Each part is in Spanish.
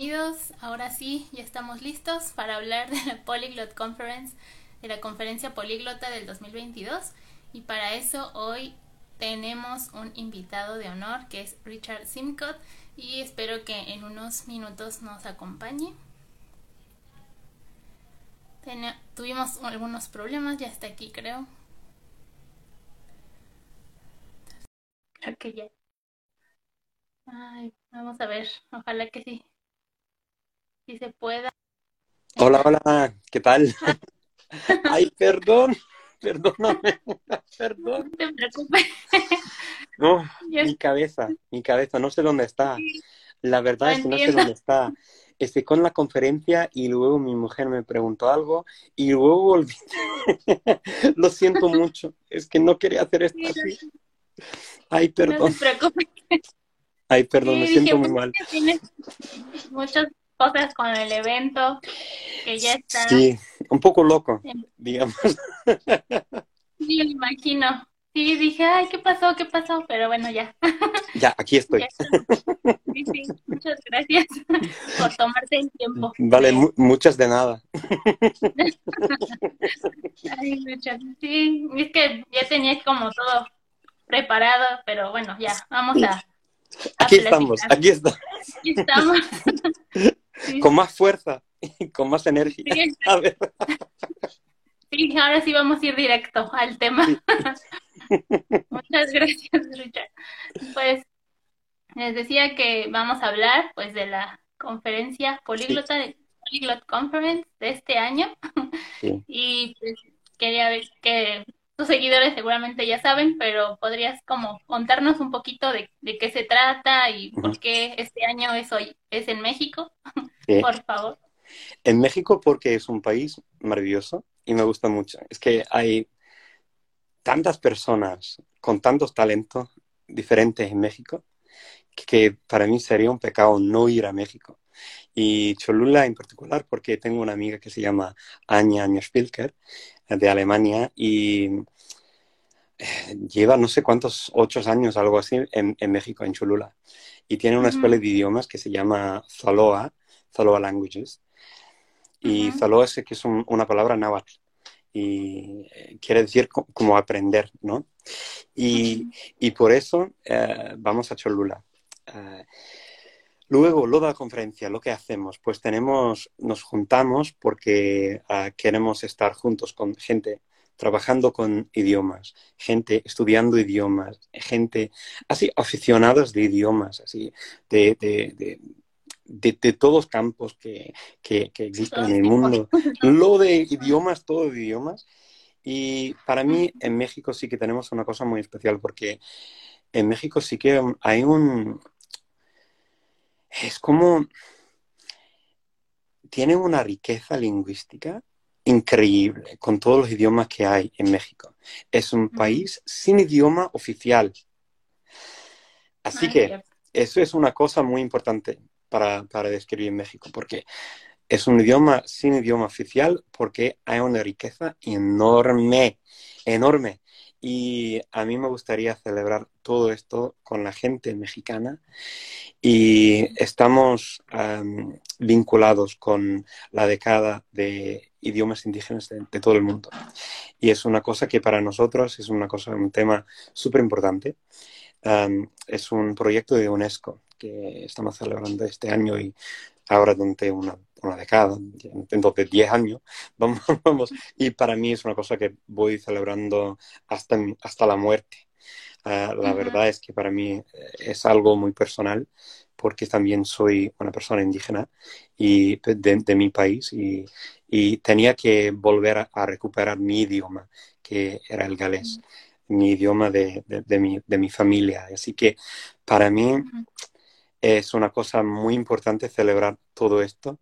Bienvenidos, ahora sí, ya estamos listos para hablar de la Polyglot Conference, de la conferencia políglota del 2022. Y para eso hoy tenemos un invitado de honor que es Richard Simcott y espero que en unos minutos nos acompañe. tuvimos algunos problemas, ya está aquí creo. Creo que ya. Ay, vamos a ver, ojalá que sí si se pueda. Hola, hola, ¿qué tal? Ay, perdón, perdóname, perdón. No te preocupes. No, mi cabeza, mi cabeza, no sé dónde está. La verdad es que no sé dónde está. Estoy con la conferencia y luego mi mujer me preguntó algo y luego volví. Lo siento mucho, es que no quería hacer esto así. Ay, perdón. No te preocupes. Ay, perdón, me siento muy mal. Tienes muchos cosas con el evento, que ya está. Sí, un poco loco, digamos. Sí, me imagino. Sí, dije, ay, ¿qué pasó? ¿Qué pasó? Pero bueno, ya. Ya, aquí estoy. Sí, sí, muchas gracias por tomarte el tiempo. Vale, muchas de nada. Ay, muchas. Sí, es que ya tenías como todo preparado, pero bueno, ya, vamos a. aquí estamos, aquí estamos. Aquí estamos. con más fuerza y con más energía. Sí, ahora sí vamos a ir directo al tema. Muchas gracias, Richard. Pues les decía que vamos a hablar pues de la conferencia políglota de Polyglot Conference de este año. Y pues, quería ver que tus seguidores seguramente ya saben, pero podrías como contarnos un poquito de, qué se trata y por qué este año es hoy, es en México. Por favor. En México porque es un país maravilloso y me gusta mucho. Es que hay tantas personas con tantos talentos diferentes en México que para mí sería un pecado no ir a México. Y Cholula en particular, porque tengo una amiga que se llama Anya Spilker de Alemania y eh, lleva no sé cuántos, ocho años, algo así, en, México, en Cholula. Y tiene una escuela de idiomas que se llama Zaloa, Zaloa Languages. Y Zaloa es que es una palabra náhuatl y eh, quiere decir como aprender, ¿no? Y, por eso eh, vamos a Cholula. Eh, luego, lo de la conferencia, lo que hacemos, pues tenemos, nos juntamos porque queremos estar juntos con gente trabajando con idiomas, gente estudiando idiomas, gente así aficionados de idiomas, así de, de, de, todos campos que, existen en el mundo. Lo de idiomas, todo de idiomas. Y para mí en México sí que tenemos una cosa muy especial porque en México sí que hay un... Es como... Tiene una riqueza lingüística increíble con todos los idiomas que hay en México. Es un país sin idioma oficial. Así que eso es una cosa muy importante para, para describir México, porque es un idioma sin idioma oficial, porque hay una riqueza enorme, enorme. Y a mí me gustaría celebrar todo esto con la gente mexicana y estamos vinculados con la década de idiomas indígenas de, todo el mundo. Y es una cosa que para nosotros es una cosa, un tema súper importante. es un proyecto de UNESCO que estamos celebrando este año y ahora durante una, una década, de 10 años, vamos, vamos, y para mí es una cosa que voy celebrando hasta, hasta la muerte. Ah, la verdad es que para mí eh, es algo muy personal porque también soy una persona indígena y de, mi país y, y, tenía que volver a, recuperar mi idioma, que era el galés, mi idioma de, de, mi, de mi familia. Así que para mí es una cosa muy importante celebrar todo esto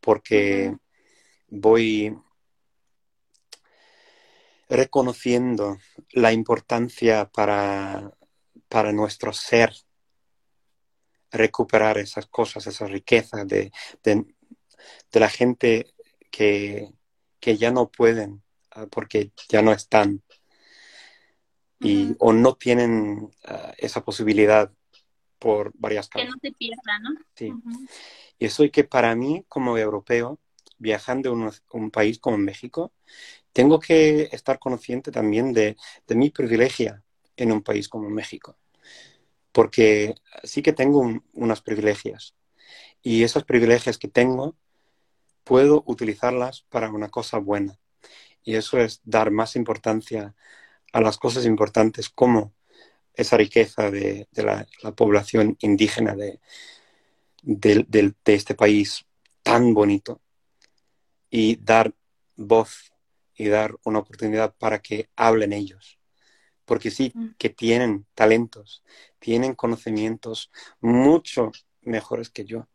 porque voy reconociendo la importancia para, para nuestro ser recuperar esas cosas, esas riquezas de, la gente que, ya no pueden ah, porque ya no están. Y, o no tienen ah, esa posibilidad por varias causas. Que no se pierda, ¿no? Sí. Y eso es que para mí, como europeo, viajando a un, país como México, tengo que estar consciente también de, de mi privilegio en un país como México. Porque sí que tengo unos privilegios. Y esos privilegios que tengo, puedo utilizarlas para una cosa buena. Y eso es dar más importancia a las cosas importantes como esa riqueza de, la, población indígena de, de, este país tan bonito y dar voz y dar una oportunidad para que hablen ellos. Porque sí mm. que tienen talentos, tienen conocimientos mucho mejores que yo.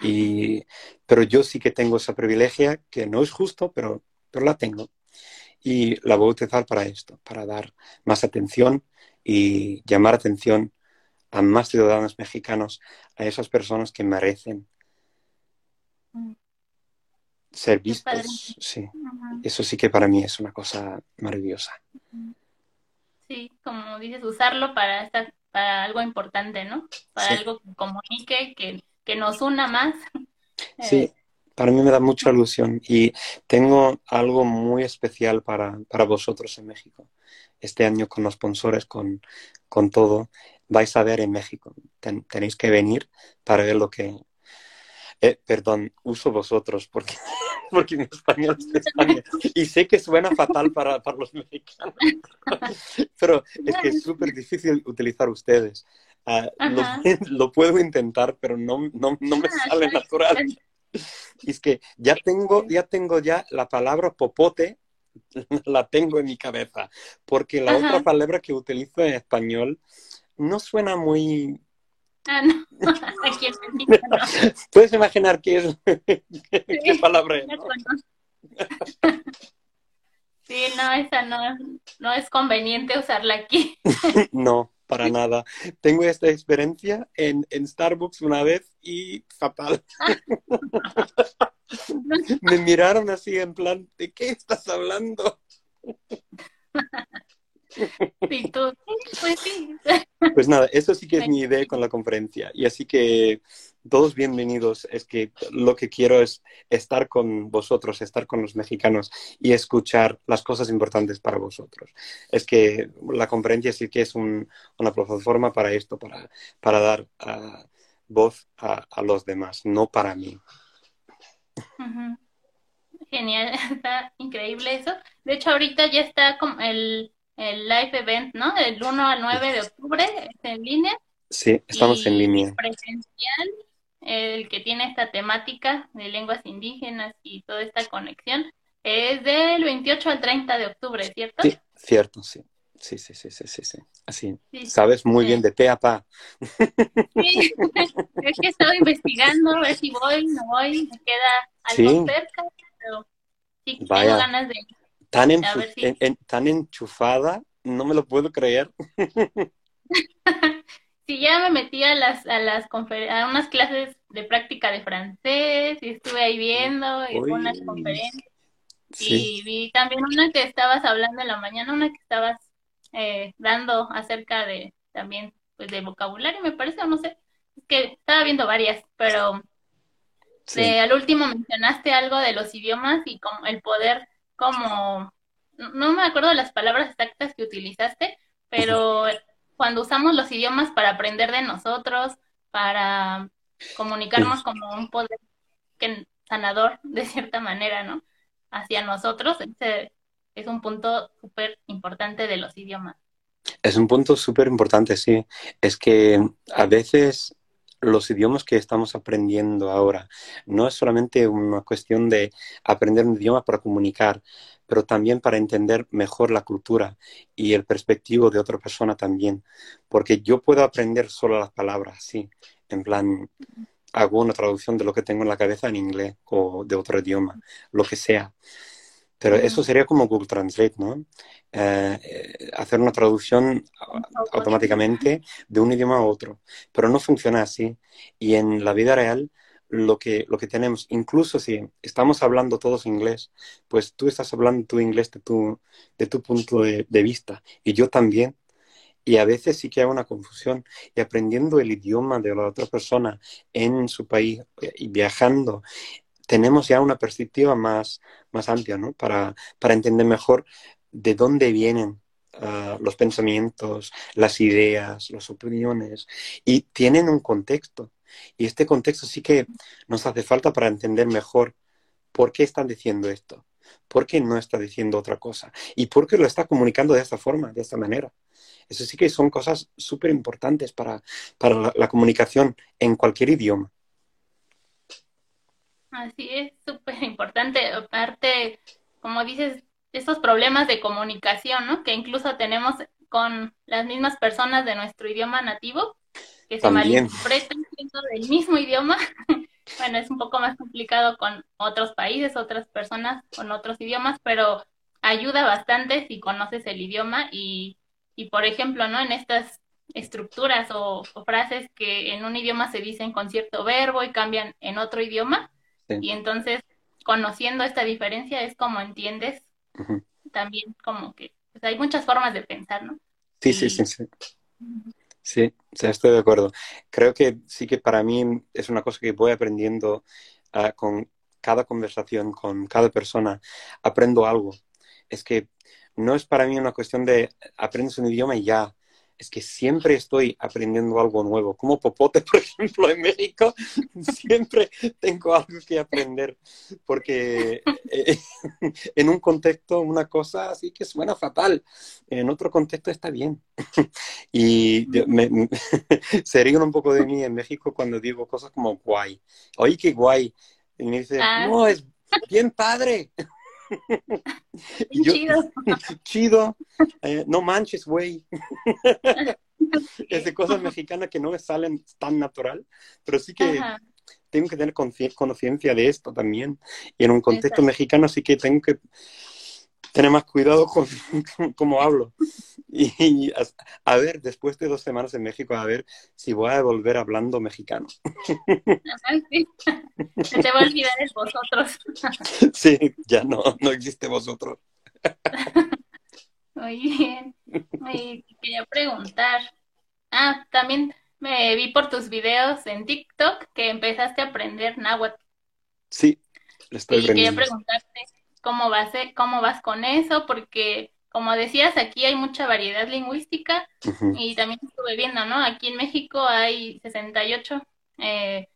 Y, pero yo sí que tengo esa privilegia, que no es justo, pero, pero la tengo. Y la voy a utilizar para esto, para dar más atención y llamar atención a más ciudadanos mexicanos, a esas personas que merecen mm. ser vistos. Sí, eso sí que para mí es una cosa maravillosa. Sí, como dices, usarlo para, para algo importante, ¿no? Para algo que comunique, que, que nos una más. Sí, eh, para mí me da mucha ilusión y tengo algo muy especial para, para vosotros en México. Este año con los sponsores, con, con todo, vais a ver en México. tenéis que venir para ver lo que... Eh, perdón, uso vosotros porque, porque mi español es de España. Y sé que suena fatal para, para los mexicanos, pero es que es súper difícil utilizar ustedes. Ah, lo, lo, puedo intentar, pero no, no, no me ah, sale natural. Y es que ya tengo, ya tengo ya la palabra popote, la tengo en mi cabeza, porque la otra palabra que utilizo en español no suena muy... Ah, no. Aquí Puedes imaginar qué es, qué palabra es. Sí, no, esa no, no es conveniente usarla aquí. No, para nada. Tengo esta experiencia en, en Starbucks una vez y fatal. Me miraron así en plan, ¿de qué estás hablando? pues sí. Pues nada, eso sí que es mi idea con la conferencia. Y así que todos bienvenidos. Es que lo que quiero es estar con vosotros, estar con los mexicanos y escuchar las cosas importantes para vosotros. Es que la conferencia sí que es una plataforma para esto, para, para dar ah, voz a, los demás, no para mí. Genial, está increíble eso. De hecho, ahorita ya está el el live event, ¿no? Del 1 al 9 de octubre, en línea. Sí, estamos en línea. Presencial, el que tiene esta temática de lenguas indígenas y toda esta conexión, es del 28 al 30 de octubre, ¿cierto? Sí, cierto, sí. Sí, sí, sí, sí, sí, sí. Así. Sabes muy bien de pe a pa. Sí, es que he estado investigando a ver si voy, no voy, me queda algo cerca, pero sí tengo ganas de Tan, tan enchufada, no me lo puedo creer. sí, ya me metí a las, a las a unas clases de práctica de francés y estuve ahí viendo y unas conferencias. Y vi también una que estabas hablando en la mañana, una que estabas eh, dando acerca de también pues de vocabulario, me parece, o no sé. Es que estaba viendo varias, pero al último mencionaste algo de los idiomas y como el poder como, no me acuerdo de las palabras exactas que utilizaste, pero cuando usamos los idiomas para aprender de nosotros, para comunicarnos como un poder que, sanador de cierta manera, ¿no? Hacia nosotros, ese es un punto súper importante de los idiomas. Es un punto súper importante, sí. Es que a veces los idiomas que estamos aprendiendo ahora no es solamente una cuestión de aprender un idioma para comunicar, pero también para entender mejor la cultura y el perspectivo de otra persona también. Porque yo puedo aprender solo las palabras, sí, en plan, hago una traducción de lo que tengo en la cabeza en inglés o de otro idioma, lo que sea. Pero eso sería como Google Translate, ¿no? Eh, hacer una traducción automáticamente de un idioma a otro. Pero no funciona así. Y en la vida real, lo que, lo que tenemos, incluso si estamos hablando todos inglés, pues tú estás hablando tu inglés de tu, de tu punto de, vista y yo también. Y a veces sí que hay una confusión. Y aprendiendo el idioma de la otra persona en su país eh, y viajando, tenemos ya una perspectiva más, más amplia, ¿no? Para, para entender mejor de dónde vienen ah, los pensamientos, las ideas, las opiniones. Y tienen un contexto. Y este contexto sí que nos hace falta para entender mejor por qué están diciendo esto, por qué no está diciendo otra cosa y por qué lo está comunicando de esta forma, de esta manera. Eso sí que son cosas súper importantes para, la, comunicación en cualquier idioma. Así es, súper importante. Aparte, como dices, estos problemas de comunicación, ¿no? Que incluso tenemos con las mismas personas de nuestro idioma nativo, que se malinterpretan siendo del mismo idioma. bueno, es un poco más complicado con otros países, otras personas con otros idiomas, pero ayuda bastante si conoces el idioma y y por ejemplo, ¿no? En estas estructuras o, frases que en un idioma se dicen con cierto verbo y cambian en otro idioma. Y entonces, conociendo esta diferencia es como entiendes también como que pues, hay muchas formas de pensar, ¿no? Sí, sí, sí, sí. Sí, estoy de acuerdo. Creo que sí que para mí es una cosa que voy aprendiendo ah, con cada conversación, con cada persona. Aprendo algo. Es que no es para mí una cuestión de aprendes un idioma y ya. Es que siempre estoy aprendiendo algo nuevo. Como Popote, por ejemplo, en México, siempre tengo algo que aprender. Porque eh, en un contexto, una cosa así que suena fatal. En otro contexto está bien. Y se ríen un poco de mí en México cuando digo cosas como guay. Oye, qué guay. Y me dice, ah. no, es bien padre. chido. chido. Eh, no manches, güey. es de cosas mexicanas que no me salen tan natural, pero sí que tengo que tener conciencia de esto también. Y en un contexto mexicano sí que tengo que tener más cuidado con cómo hablo. Y, a, ver, después de dos semanas en México, a ver si voy a volver hablando mexicano. Se te va a olvidar el vosotros. Sí, ya no, no existe vosotros. Muy bien. Me quería preguntar. Ah, también me vi por tus videos en TikTok que empezaste a aprender náhuatl. Sí, estoy Y quería preguntarte cómo vas, cómo vas con eso, porque como decías, aquí hay mucha variedad lingüística y también estuve viendo, ¿no? Aquí en México hay 68 eh,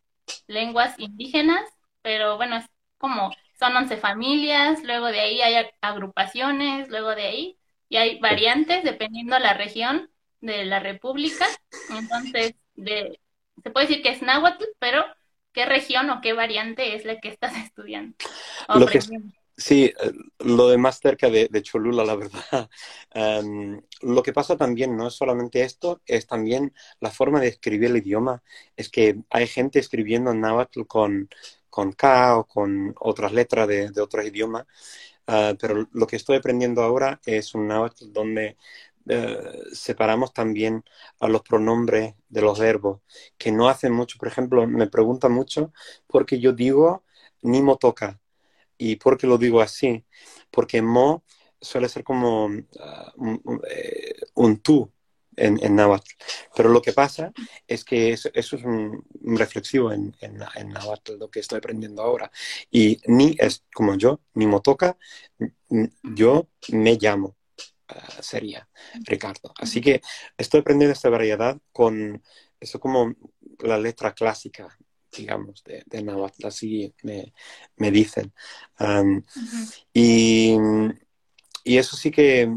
lenguas indígenas, pero bueno, es como son 11 familias, luego de ahí hay agrupaciones, luego de ahí, y hay variantes dependiendo la región de la república. Entonces, de, se puede decir que es náhuatl, pero ¿qué región o qué variante es la que estás estudiando? Lo que, Sí, eh, lo de más cerca de, Cholula, la verdad. Em, lo que pasa también no es solamente esto, es también la forma de escribir el idioma. Es que hay gente escribiendo en náhuatl con, con K o con otras letras de, de otros idiomas, ah, pero lo que estoy aprendiendo ahora es un náhuatl donde eh, separamos también a los pronombres de los verbos, que no hacen mucho. Por ejemplo, me preguntan mucho porque yo digo ni motoca ¿Y por qué lo digo así? Porque mo suele ser como ah, eh, un, tú en, en, náhuatl. Pero lo que pasa es que eso, es un, reflexivo en, en, en, náhuatl, lo que estoy aprendiendo ahora. Y ni es como yo, ni motoca, yo me llamo, ah, sería Ricardo. Así que estoy aprendiendo esta variedad con eso como la letra clásica digamos, de, de Nahuatl, así me, me dicen. y, y, eso sí que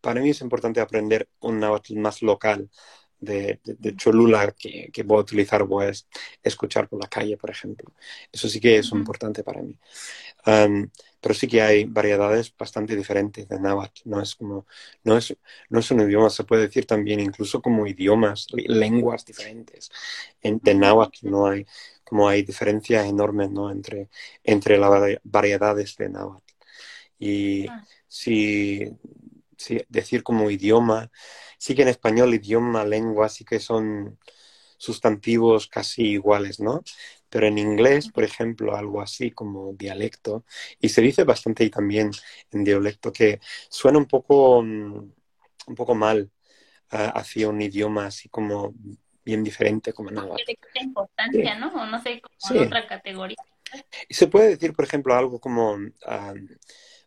para mí es importante aprender un Nahuatl más local. De, de, Cholula que, que, a utilizar, voy a escuchar por la calle, por ejemplo. Eso sí que es importante para mí pero sí que hay variedades bastante diferentes de náhuatl. No es como, no es, no es un idioma, se puede decir también incluso como idiomas, lenguas diferentes. En, de náhuatl no hay, como hay diferencias enormes ¿no? entre, entre las variedades de náhuatl. Y ah. si, si, decir como idioma, sí que en español idioma, lengua, sí que son sustantivos casi iguales, ¿no? Pero en inglés, por ejemplo, algo así como dialecto, y se dice bastante y también en dialecto que suena un poco, mm, un poco mal. hacia un idioma así como bien diferente como. ¿Qué importancia, no? O no sé, como otra categoría. Y se puede decir, por ejemplo, algo como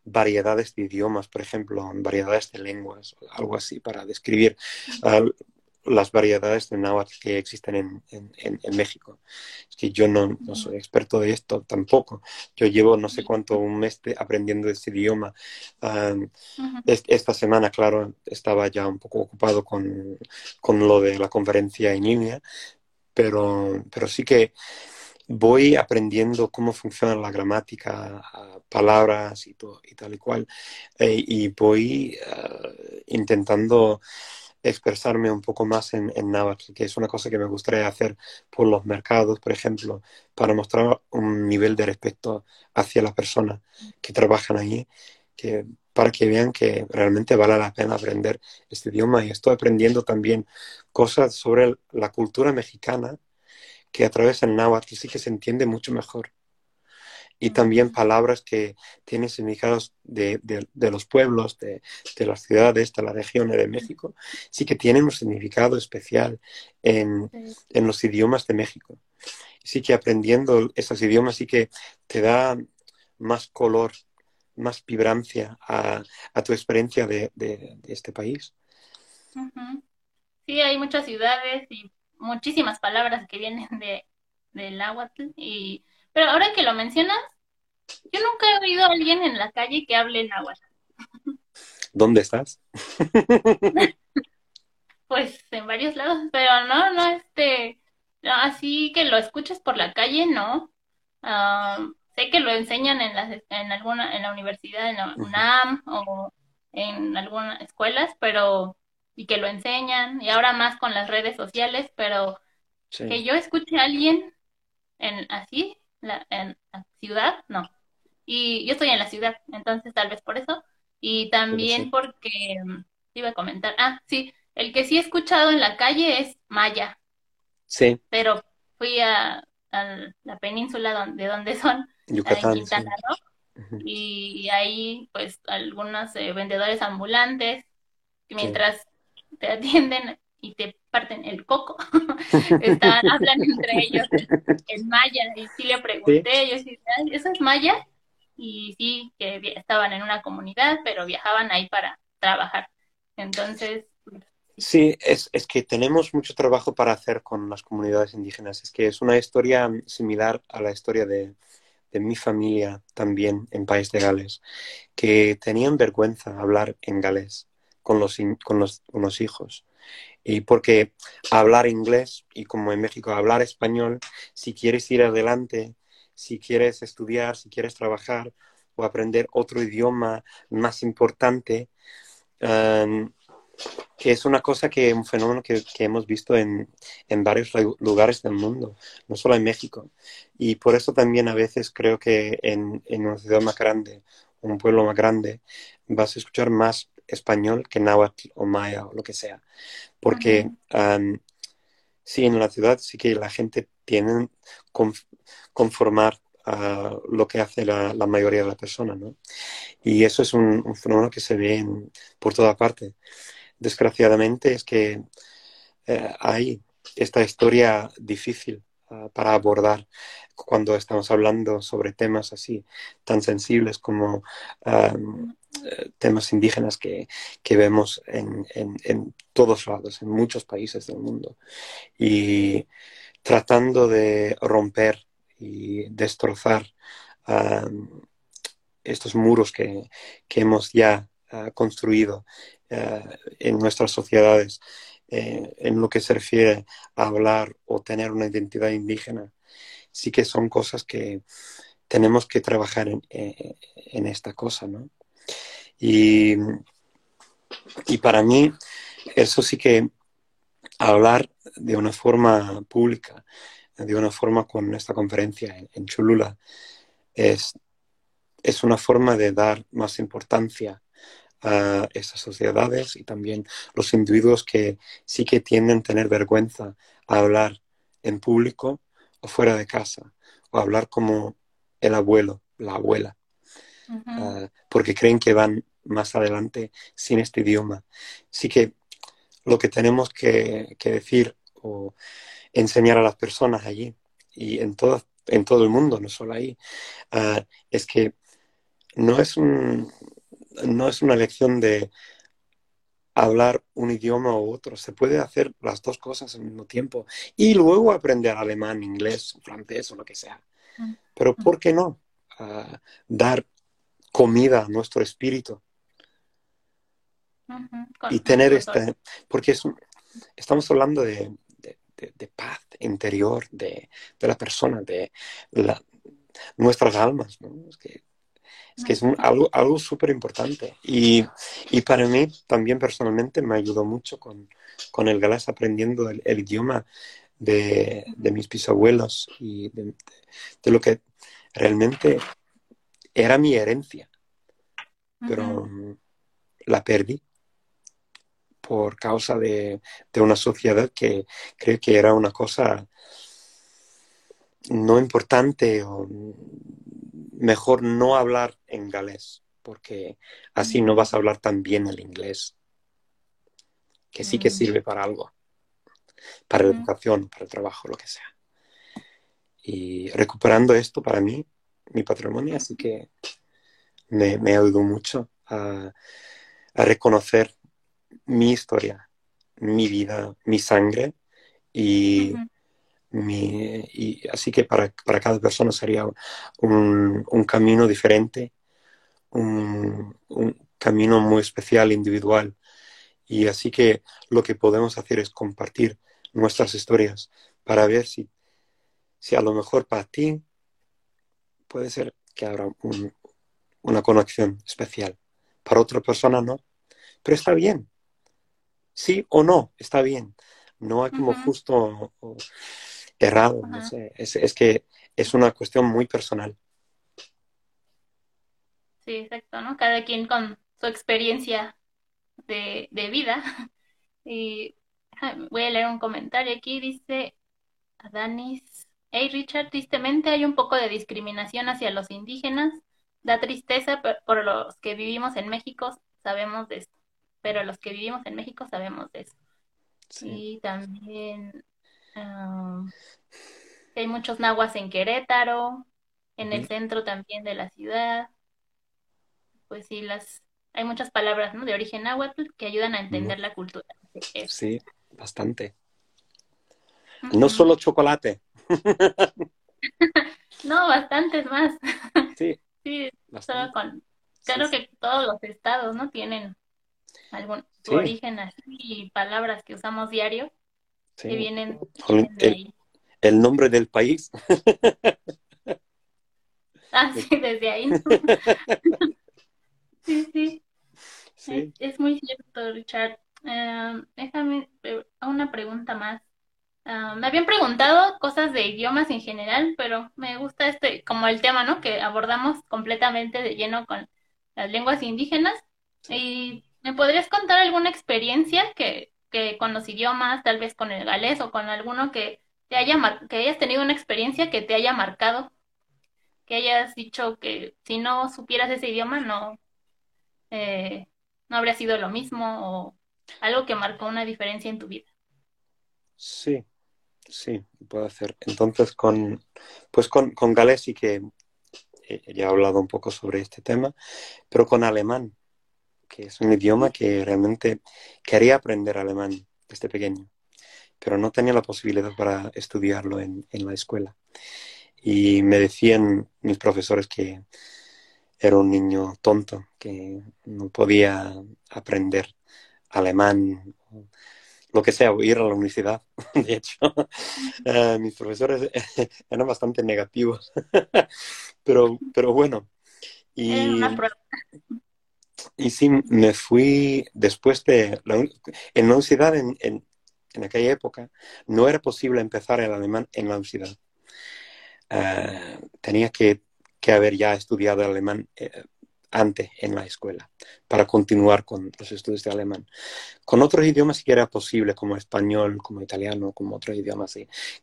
variedades de idiomas, por ejemplo, variedades de lenguas, algo así, para describir las variedades de náhuatl que existen en, en, México. Es que yo no, no, soy experto de esto tampoco. Yo llevo no sé cuánto, un mes aprendiendo este idioma. esta semana, claro, estaba ya un poco ocupado con, con, lo de la conferencia en línea, pero, pero sí que voy aprendiendo cómo funciona la gramática, palabras y, todo, y tal y cual, eh, y voy eh, intentando expresarme un poco más en, en que es una cosa que me gustaría hacer por los mercados, por ejemplo, para mostrar un nivel de respeto hacia las personas que trabajan allí, que, para que vean que realmente vale la pena aprender este idioma. Y estoy aprendiendo también cosas sobre la cultura mexicana, que a través del náhuatl sí que se entiende mucho mejor y también palabras que tienen significados de, los pueblos, de, las ciudades, de las regiones de México, sí que tienen un significado especial en, los idiomas de México. Sí que aprendiendo esos idiomas sí que te da más color, más vibrancia a, tu experiencia de, este país. Sí, hay muchas ciudades y muchísimas palabras que vienen de, del náhuatl y pero ahora que lo mencionas, yo nunca he oído a alguien en la calle que hable náhuatl. ¿Dónde estás? pues en varios lados, pero no, no, este, así que lo escuches por la calle, no. Ah, sé que lo enseñan en la, en alguna, en la universidad, en la UNAM o en algunas escuelas, pero, y que lo enseñan, y ahora más con las redes sociales, pero que yo escuche a alguien en así, en la ciudad, no. Y yo estoy en la ciudad, entonces tal vez por eso. Y también porque, mm, iba a comentar, ah, sí, el que sí he escuchado en la calle es Maya. Sí. Pero fui a, la península donde, de donde son, Yucatán, en Quintana Y ahí, pues, algunos eh, vendedores ambulantes, mientras te atienden y te parten el coco, Están, hablan entre ellos en maya, y sí le pregunté, yo sí, ¿eso es maya? Y sí, que estaban en una comunidad, pero viajaban ahí para trabajar. Entonces... Sí, es, es que tenemos mucho trabajo para hacer con las comunidades indígenas. Es que es una historia similar a la historia de, de mi familia también en País de Gales, que tenían vergüenza hablar en galés con los, con los, con los hijos. Y porque hablar inglés y como en México hablar español, si quieres ir adelante, si quieres estudiar, si quieres trabajar o aprender otro idioma más importante, um, que es una cosa que, un fenómeno que, hemos visto en, en, varios lugares del mundo, no solo en México. Y por eso también a veces creo que en, en una ciudad más grande, un pueblo más grande, vas a escuchar más español que náhuatl o maya o lo que sea. Porque sí, en la ciudad sí que la gente tiene que conformar a lo que hace la, mayoría de las personas, ¿no? Y eso es un, fenómeno que se ve por toda parte. Desgraciadamente es que eh, hay esta historia difícil ah, para abordar cuando estamos hablando sobre temas así tan sensibles como temas indígenas que, vemos en, en, todos lados, en muchos países del mundo. Y tratando de romper y destrozar estos muros que, hemos ya ah, construido ah, en nuestras sociedades eh, en lo que se refiere a hablar o tener una identidad indígena, sí que son cosas que tenemos que trabajar en, eh, en esta cosa, ¿no? Y, y para mí, eso sí que hablar de una forma pública, de una forma con esta conferencia en, Chulula, es, es una forma de dar más importancia a estas sociedades y también los individuos que sí que tienden a tener vergüenza a hablar en público o fuera de casa, o hablar como el abuelo, la abuela, ah, porque creen que van más adelante sin este idioma. Sí que lo que tenemos que, decir o enseñar a las personas allí y en todo, en todo el mundo, no solo ahí, ah, es que no es, un, no es una lección de hablar un idioma u otro, se puede hacer las dos cosas al mismo tiempo y luego aprender alemán, inglés, francés o lo que sea. Mm. Pero ¿por qué no? Ah, dar comida a nuestro espíritu. Y tener este, porque estamos hablando de, paz interior de, la persona, de nuestras almas, Es que es, algo, algo súper importante. Y, para mí también personalmente me ayudó mucho con, el galés aprendiendo el, idioma de, mis bisabuelos y de, lo que realmente era mi herencia. Pero la perdí por causa de, una sociedad que cree que era una cosa no importante o mejor no hablar en galés, porque así no vas a hablar tan bien el inglés, que sí que mm. sirve para algo, para la educación, para el trabajo, lo que sea. Y recuperando esto para mí, mi patrimonio, así que me, me ayudó mucho a, a reconocer mi historia, mi vida, mi sangre y, mi, y así que para, cada persona sería un, camino diferente, un, camino muy especial, individual. Y así que lo que podemos hacer es compartir nuestras historias para ver si, si a lo mejor para ti puede ser que habrá una conexión especial. Para otra persona no. Pero está bien sí o no, está bien. No hay como justo o, errado, no sé. Es, que es una cuestión muy personal. Sí, exacto, ¿no? Cada quien con su experiencia de, vida. Y voy a leer un comentario aquí, dice Danis. Hey Richard, tristemente hay un poco de discriminación hacia los indígenas. Da tristeza por los que vivimos en México, sabemos de esto pero los que vivimos en México sabemos de eso. Y también hay muchos nahuas en Querétaro, en el centro también de la ciudad. Pues sí, las hay muchas palabras ¿no? de origen náhuatl que ayudan a entender la cultura. Sí, bastante. No solo chocolate. no, bastantes más. Sí. sí, solo con. Claro que todos los estados, ¿no? Tienen algún origen así y palabras que usamos diario que vienen, el, el, nombre del país. ah, sí, desde ahí. sí, sí. Es, muy cierto, Richard. Em, déjame una pregunta más. Em, me habían preguntado cosas de idiomas en general, pero me gusta este, como el tema, ¿no? Que abordamos completamente de lleno con las lenguas indígenas. Y ¿Me podrías contar alguna experiencia que, que con los idiomas, tal vez con el galés o con alguno que te haya que hayas tenido una experiencia que te haya marcado? Que hayas dicho que si no supieras ese idioma no, eh, no habría sido lo mismo o algo que marcó una diferencia en tu vida. Sí, sí, puedo hacer. Entonces, con, pues con, con galés sí que ya he hablado un poco sobre este tema, pero con alemán que es un idioma que realmente quería aprender alemán desde pequeño, pero no tenía la posibilidad para estudiarlo en, la escuela. Y me decían mis profesores que era un niño tonto, que no podía aprender alemán, lo que sea, ir a la universidad. De hecho, eh, mis profesores eran bastante negativos, pero, pero bueno. Y, y sí, me fui después de la, en la universidad en, en, aquella época, no era posible empezar el alemán en la universidad. Ah, tenía que, que, haber ya estudiado alemán eh, antes en la escuela para continuar con los estudios de alemán. Con otros idiomas sí que era posible, como español, como italiano, como otros idiomas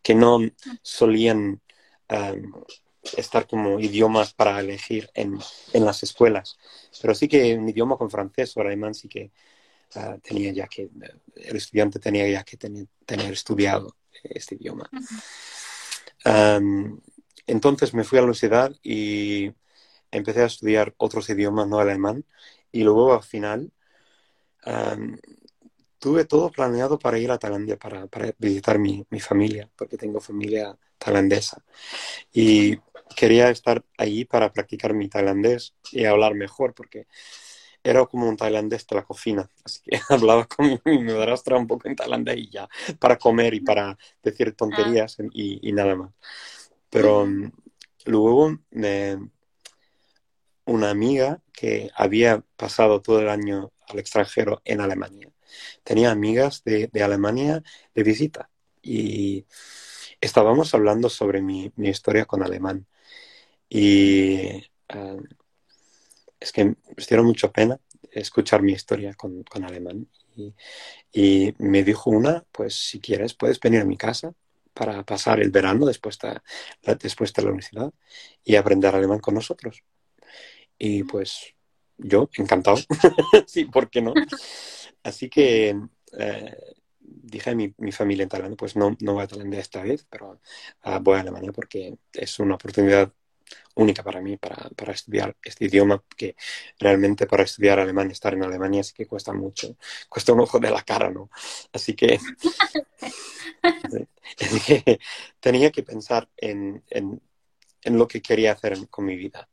que no solían estar como idiomas para elegir en, en, las escuelas. Pero sí que un idioma con francés o alemán sí que ah, tenía ya que, el estudiante tenía ya que tener, estudiado este idioma. entonces me fui a la universidad y empecé a estudiar otros idiomas, no alemán, y luego al final tuve todo planeado para ir a Tailandia, para, visitar mi, mi, familia, porque tengo familia tailandesa. Y quería estar allí para practicar mi tailandés y hablar mejor, porque era como un tailandés de la cocina. Así que hablaba con mi, madrastra un poco en tailandés y ya, para comer y para decir tonterías y, y, nada más. Pero luego me, una amiga que había pasado todo el año al extranjero en Alemania. Tenía amigas de, Alemania de visita y estábamos hablando sobre mi, historia con alemán. Y ah, es que me dieron mucha pena escuchar mi historia con, alemán. Y, me dijo una, pues si quieres puedes venir a mi casa para pasar el verano después de, después de la universidad y aprender alemán con nosotros. Y pues yo, encantado. sí, ¿por qué no? Así que eh, dije a mi, familia en Tailandia, pues no, no voy a Tailandia esta vez, pero ah, voy a Alemania porque es una oportunidad única para mí para, estudiar este idioma, que realmente para estudiar alemán, estar en Alemania sí que cuesta mucho, cuesta un ojo de la cara, ¿no? Así que, tenía que pensar en, en lo que quería hacer con mi vida.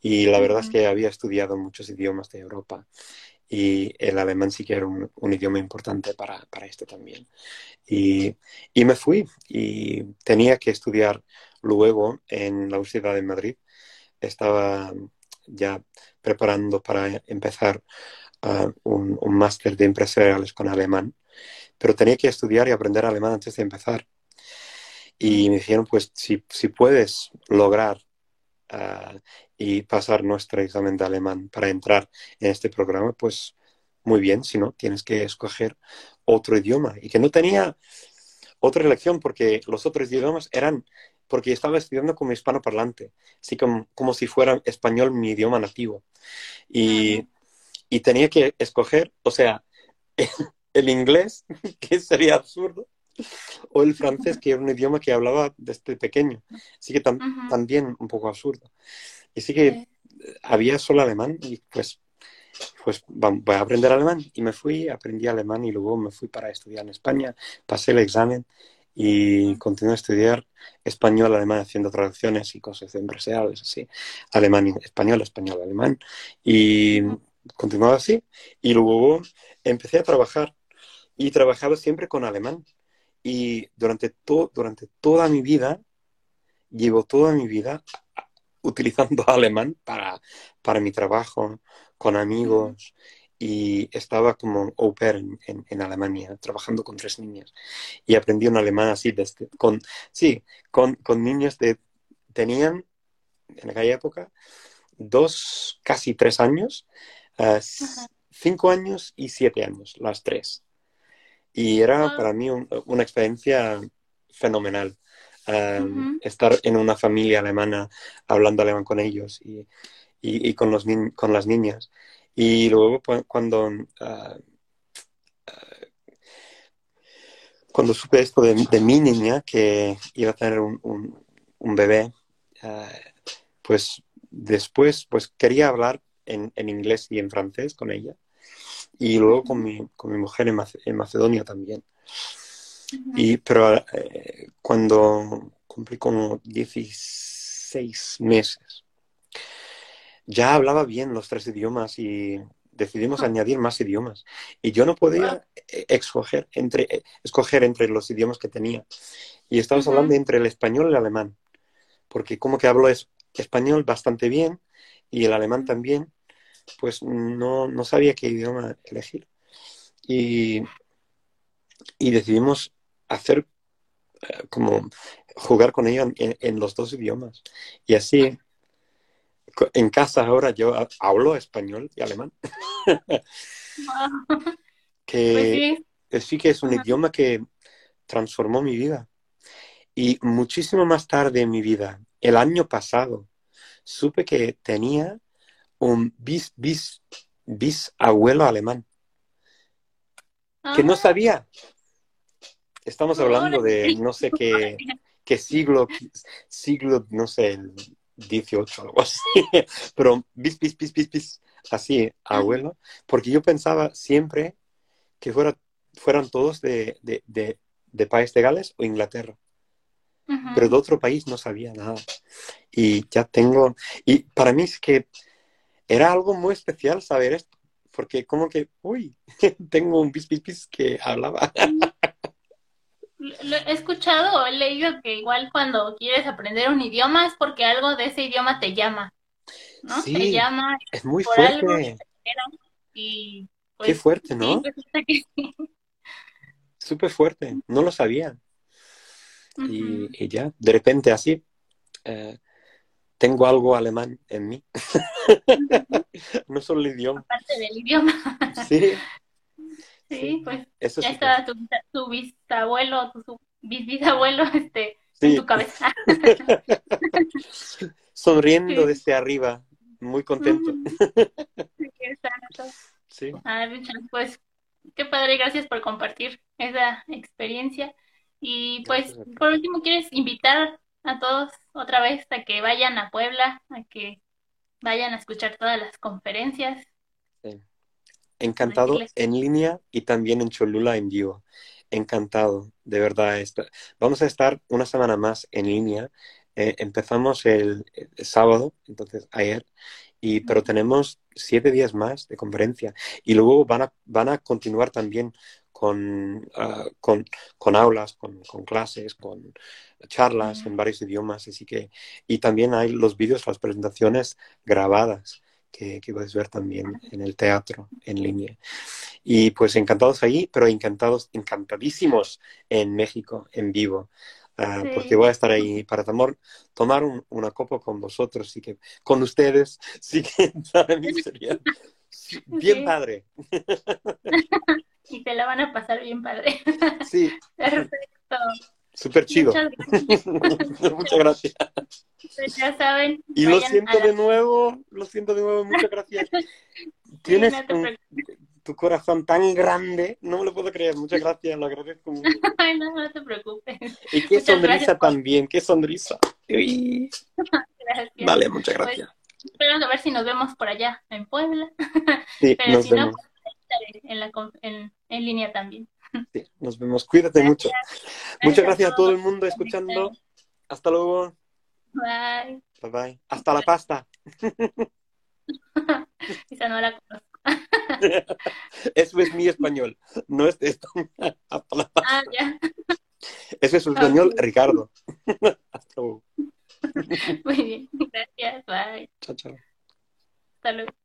Y la verdad es que había estudiado muchos idiomas de Europa y el alemán sí que era un, idioma importante para, para esto también. Y, y, me fui y tenía que estudiar luego en la Universidad de Madrid. Estaba ya preparando para empezar uh, un, un máster de empresariales con alemán, pero tenía que estudiar y aprender alemán antes de empezar. Y me dijeron, pues si, si puedes lograr uh, y pasar nuestro examen de alemán para entrar en este programa, pues muy bien, si no, tienes que escoger otro idioma. Y que no tenía otra elección porque los otros idiomas eran, porque estaba estudiando como hispano parlante, así como, como si fuera español mi idioma nativo. Y, y tenía que escoger, o sea, el inglés, que sería absurdo, o el francés, que era un idioma que hablaba desde pequeño. Así que también un poco absurdo. Y sí que había solo alemán y pues, pues voy a aprender alemán. Y me fui, aprendí alemán y luego me fui para estudiar en España, pasé el examen y continué a estudiar español, alemán, haciendo traducciones y cosas empresariales, así, alemán, español, español, alemán. Y continuaba así. Y luego empecé a trabajar y trabajaba siempre con alemán. Y durante, durante toda mi vida, llevo toda mi vida utilizando alemán para, para mi trabajo, con amigos, y estaba como au pair en, Alemania, trabajando con tres niñas. Y aprendí un alemán así, desde, con, sí, con, con niños de, tenían en aquella época dos, casi tres años, uh, cinco años y siete años, las tres. Y era para mí una experiencia fenomenal. Estar en una familia alemana, hablando alemán con ellos y, y, con, los con las niñas. Y luego cuando, ah, ah, cuando supe esto de, mi niña, que iba a tener un, un, bebé, ah, pues después pues quería hablar en, en, inglés y en francés con ella y luego con mi, con mi mujer en, Macedonia también. y, pero eh, cuando cumplí como 16 meses, ya hablaba bien los tres idiomas y decidimos ah. añadir más idiomas. Y yo no podía e, escoger entre, e, escoger entre los idiomas que tenía. Y estábamos hablando entre el español y el alemán, porque como que hablo es, español bastante bien y el alemán también, pues no, no sabía qué idioma elegir. Y, y decidimos hacer eh, como jugar con ellos en, los dos idiomas. Y así, en casa ahora yo hablo español y alemán. que pues sí. que es un idioma que transformó mi vida. Y muchísimo más tarde en mi vida, el año pasado, supe que tenía un bis, bis, bisabuelo alemán. que no sabía. Estamos hablando de no sé qué, qué siglo, siglo, no sé, 18 algo así. Pero bis, bis, bis, bis, bis, así, abuelo. Porque yo pensaba siempre que fuera, fueran todos de, de, de, de país de Gales o Inglaterra. Pero de otro país no sabía nada. Y ya tengo, y para mí es que era algo muy especial saber esto, porque como que, uy, tengo un bis, bis, bis que hablaba. Lo he escuchado o he leído que igual cuando quieres aprender un idioma es porque algo de ese idioma te llama, ¿no? Sí, te llama es muy por fuerte. algo que te y Qué pues fuerte, ¿no? sí. Súper fuerte, no lo sabía. Y ya, de repente así, eh, tengo algo alemán en mí. No solo el idioma. Parte del idioma. Sí, Sí, sí, pues eso ya sí. está tu, tu bisabuelo, tu bisabuelo este, en Sí, tu cabeza. sonriendo desde arriba, muy contento. Ujú. Sí, exacto. Sí, Ah, pues qué padre, gracias por compartir esa experiencia. Y pues por último, ¿quieres invitar a todos otra vez a que vayan a Puebla, a que vayan a escuchar todas las conferencias, Sí. Encantado en línea y también en Cholula en vivo. Encantado, de verdad. Vamos a estar una semana más en línea. Eh, empezamos el, el sábado, entonces ayer, y, pero tenemos siete días más de conferencia. Y luego van a, van a continuar también con, ah, con, con aulas, con, con clases, con charlas en varios idiomas. Así que, y también hay los vídeos, las presentaciones grabadas que, que puedes ver también en el teatro en línea. Y pues encantados ahí, pero encantados, encantadísimos en México, en vivo, Ah, porque voy a estar ahí para tomar, tomar un- una copa con vosotros, sí que con ustedes, sí que para mí sería bien sí, padre. y te la van a pasar bien padre. Sí, Perfecto. súper chido. Muchas gracias. Muchas gracias. Pues ya saben, Y lo siento la... de nuevo, lo siento de nuevo, muchas gracias. Sí, Tienes no un- tu corazón tan grande, no me lo puedo creer, muchas gracias, lo agradezco mucho. Ay, no, no te preocupes. Y qué Muchas gracias sonrisa por... también, qué sonrisa. Uy. Gracias. Vale, muchas Pues gracias. espero a ver si nos vemos por allá en Puebla. Sí, Pero nos si no, vemos. pues en, la, conf- en, en línea también. Sí, nos vemos. Cuídate mucho. Gracias, Muchas gracias a todo el mundo escuchando. Hasta luego. Bye. Bye bye. Hasta la pasta. Esa no la conozco. Eso es mi español. No es esto. Hasta la pasta. Ah, ya. Eso es su español. Ricardo. Hasta luego. Muy bien. Gracias. Bye. Chao, chao. Hasta luego.